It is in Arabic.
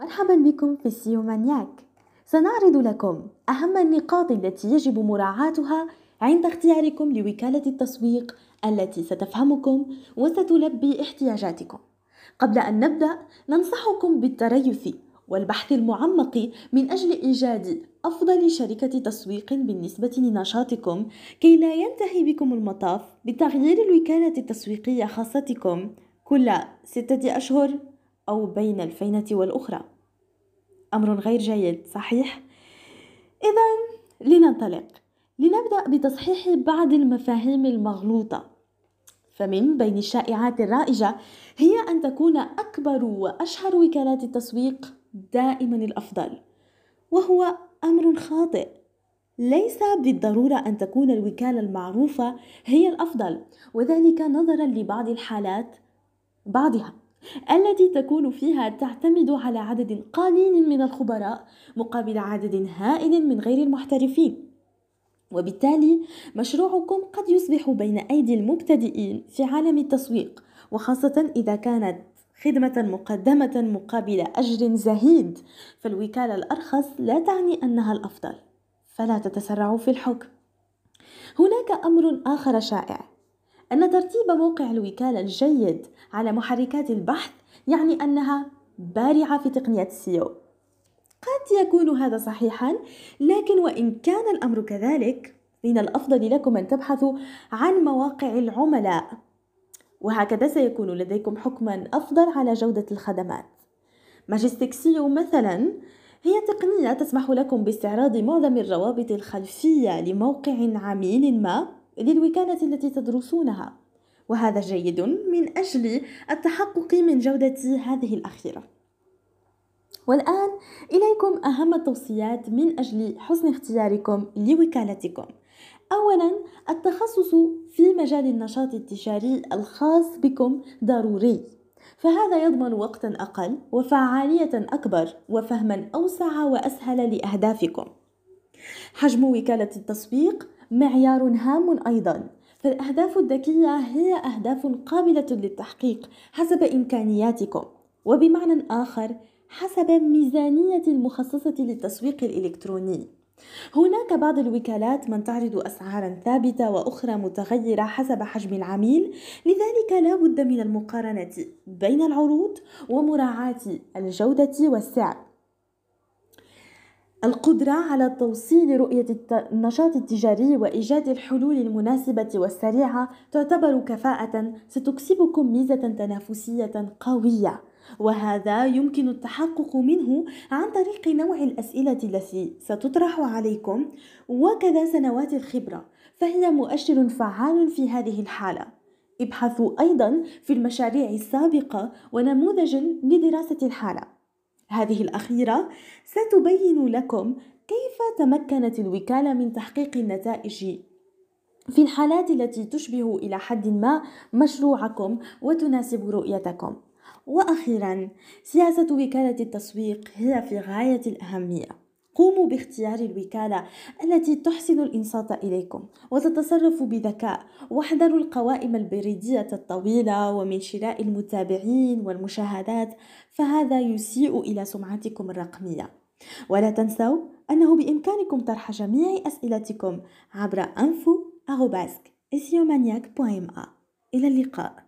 مرحبا بكم في سيو مانياك سنعرض لكم أهم النقاط التي يجب مراعاتها عند اختياركم لوكالة التسويق التي ستفهمكم وستلبي احتياجاتكم. قبل أن نبدأ ننصحكم بالتريث والبحث المعمق من أجل إيجاد أفضل شركة تسويق بالنسبة لنشاطكم كي لا ينتهي بكم المطاف بتغيير الوكالة التسويقية خاصتكم كل ستة أشهر. أو بين الفينة والأخرى. أمر غير جيد صحيح؟ إذا لننطلق. لنبدأ بتصحيح بعض المفاهيم المغلوطة. فمن بين الشائعات الرائجة هي أن تكون أكبر وأشهر وكالات التسويق دائما الأفضل وهو أمر خاطئ. ليس بالضرورة أن تكون الوكالة المعروفة هي الأفضل وذلك نظرا لبعض الحالات بعضها. التي تكون فيها تعتمد على عدد قليل من الخبراء مقابل عدد هائل من غير المحترفين. وبالتالي مشروعكم قد يصبح بين أيدي المبتدئين في عالم التسويق وخاصة إذا كانت خدمة مقدمة مقابل أجر زهيد فالوكالة الأرخص لا تعني أنها الأفضل. فلا تتسرعوا في الحكم. هناك أمر آخر شائع. أن ترتيب موقع الوكالة الجيد على محركات البحث يعني أنها بارعة في تقنية السيو قد يكون هذا صحيحا لكن وإن كان الأمر كذلك من الأفضل لكم أن تبحثوا عن مواقع العملاء. وهكذا سيكون لديكم حكما أفضل على جودة الخدمات. ماجستيك سيو مثلا هي تقنية تسمح لكم باستعراض معظم الروابط الخلفية لموقع عميل ما. للوكالة التي تدرسونها. وهذا جيد من أجل التحقق من جودة هذه الأخيرة. والآن إليكم أهم التوصيات من أجل حسن اختياركم لوكالتكم. أولا التخصص في مجال النشاط التجاري الخاص بكم ضروري. فهذا يضمن وقتا أقل وفعالية أكبر وفهما أوسع وأسهل لأهدافكم. حجم وكالة التسويق معيار هام أيضا. فالأهداف الذكية هي أهداف قابلة للتحقيق حسب إمكانياتكم. وبمعنى آخر حسب ميزانية المخصصة للتسويق الإلكتروني. هناك بعض الوكالات من تعرض أسعارا ثابتة وأخرى متغيرة حسب حجم العميل لذلك لا بد من المقارنة بين العروض ومراعاة الجودة والسعر. القدرة على توصيل رؤية النشاط التجاري وإيجاد الحلول المناسبة والسريعة تعتبر كفاءة ستكسبكم ميزة تنافسية قوية. وهذا يمكن التحقق منه عن طريق نوع الأسئلة التي ستطرح عليكم. وكذا سنوات الخبرة فهي مؤشر فعال في هذه الحالة. ابحثوا أيضا في المشاريع السابقة ونموذج لدراسة الحالة. هذه الأخيرة ستبين لكم كيف تمكنت الوكالة من تحقيق النتائج في الحالات التي تشبه إلى حد ما مشروعكم وتناسب رؤيتكم. وأخيرا سياسة وكالة التسويق هي في غاية الأهمية. قوموا باختيار الوكالة التي تحسن الإنصات إليكم وتتصرف بذكاء. واحذروا القوائم البريدية الطويلة ومن شراء المتابعين والمشاهدات فهذا يسيء إلى سمعتكم الرقمية. ولا تنسوا أنه بإمكانكم طرح جميع أسئلتكم عبر أنفو إلى اللقاء.